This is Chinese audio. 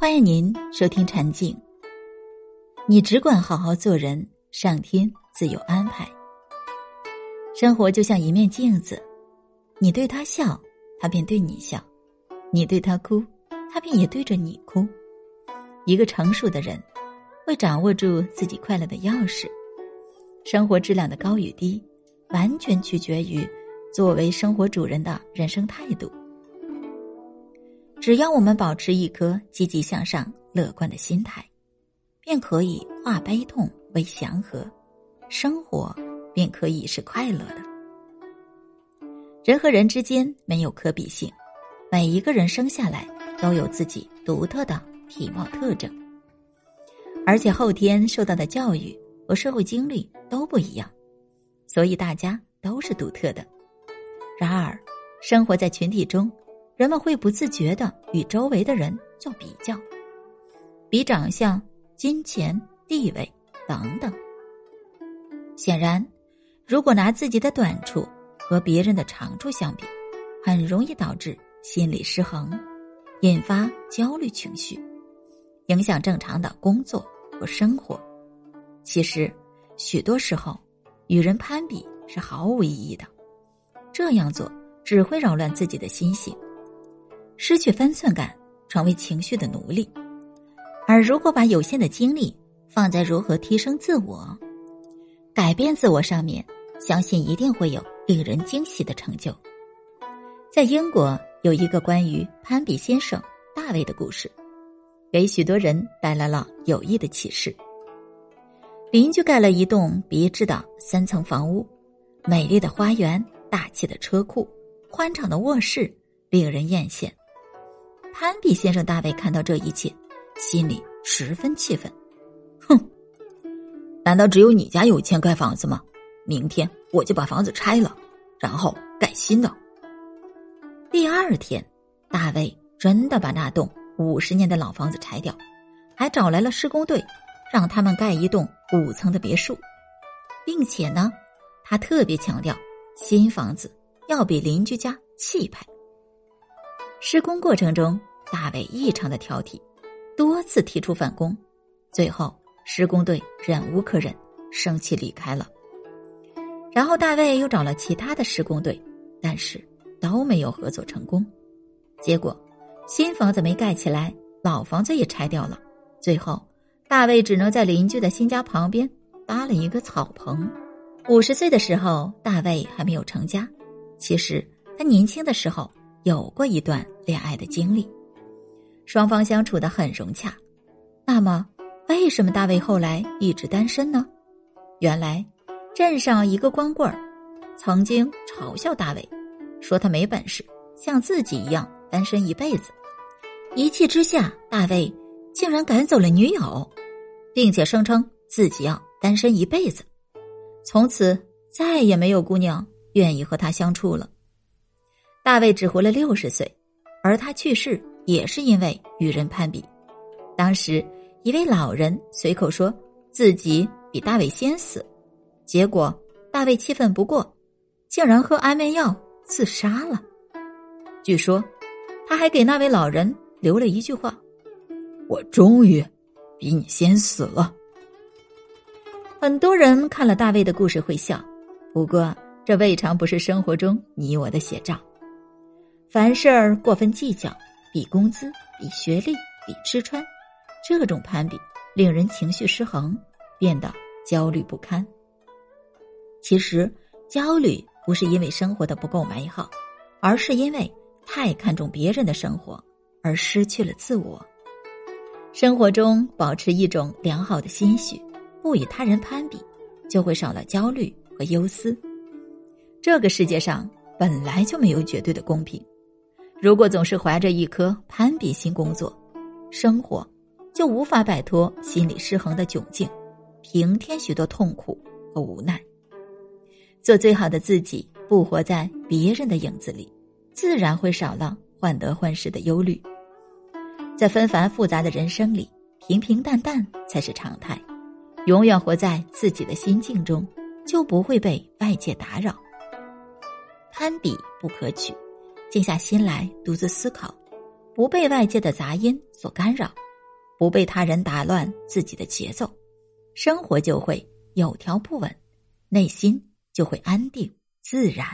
欢迎您收听禅静。你只管好好做人，上天自有安排。生活就像一面镜子，你对他笑，他便对你笑；你对他哭，他便也对着你哭。一个成熟的人，会掌握住自己快乐的钥匙。生活质量的高与低，完全取决于作为生活主人的人生态度。只要我们保持一颗积极向上、乐观的心态，便可以化悲痛为祥和，生活便可以是快乐的。人和人之间没有可比性，每一个人生下来都有自己独特的体貌特征，而且后天受到的教育和社会经历都不一样，所以大家都是独特的。然而，生活在群体中。人们会不自觉的与周围的人做比较，比长相、金钱、地位等等。显然，如果拿自己的短处和别人的长处相比，很容易导致心理失衡，引发焦虑情绪，影响正常的工作和生活。其实，许多时候与人攀比是毫无意义的，这样做只会扰乱自己的心性。失去分寸感，成为情绪的奴隶。而如果把有限的精力放在如何提升自我、改变自我上面，相信一定会有令人惊喜的成就。在英国有一个关于攀比先生大卫的故事，给许多人带来了有益的启示。邻居盖了一栋别致的三层房屋，美丽的花园、大气的车库、宽敞的卧室，令人艳羡。攀比先生大卫看到这一切，心里十分气愤。哼，难道只有你家有钱盖房子吗？明天我就把房子拆了，然后盖新的。第二天，大卫真的把那栋五十年的老房子拆掉，还找来了施工队，让他们盖一栋五层的别墅，并且呢，他特别强调新房子要比邻居家气派。施工过程中。大卫异常的挑剔，多次提出反攻，最后施工队忍无可忍，生气离开了。然后大卫又找了其他的施工队，但是都没有合作成功。结果新房子没盖起来，老房子也拆掉了。最后大卫只能在邻居的新家旁边搭了一个草棚。五十岁的时候，大卫还没有成家。其实他年轻的时候有过一段恋爱的经历。双方相处的很融洽，那么为什么大卫后来一直单身呢？原来镇上一个光棍儿曾经嘲笑大卫，说他没本事，像自己一样单身一辈子。一气之下，大卫竟然赶走了女友，并且声称自己要单身一辈子，从此再也没有姑娘愿意和他相处了。大卫只活了六十岁，而他去世。也是因为与人攀比，当时一位老人随口说自己比大卫先死，结果大卫气愤不过，竟然喝安眠药自杀了。据说他还给那位老人留了一句话：“我终于比你先死了。”很多人看了大卫的故事会笑，不过这未尝不是生活中你我的写照。凡事过分计较。比工资、比学历、比吃穿，这种攀比令人情绪失衡，变得焦虑不堪。其实，焦虑不是因为生活的不够美好，而是因为太看重别人的生活而失去了自我。生活中保持一种良好的心绪，不与他人攀比，就会少了焦虑和忧思。这个世界上本来就没有绝对的公平。如果总是怀着一颗攀比心工作，生活就无法摆脱心理失衡的窘境，平添许多痛苦和无奈。做最好的自己，不活在别人的影子里，自然会少了患得患失的忧虑。在纷繁复杂的人生里，平平淡淡才是常态。永远活在自己的心境中，就不会被外界打扰。攀比不可取。静下心来，独自思考，不被外界的杂音所干扰，不被他人打乱自己的节奏，生活就会有条不紊，内心就会安定自然。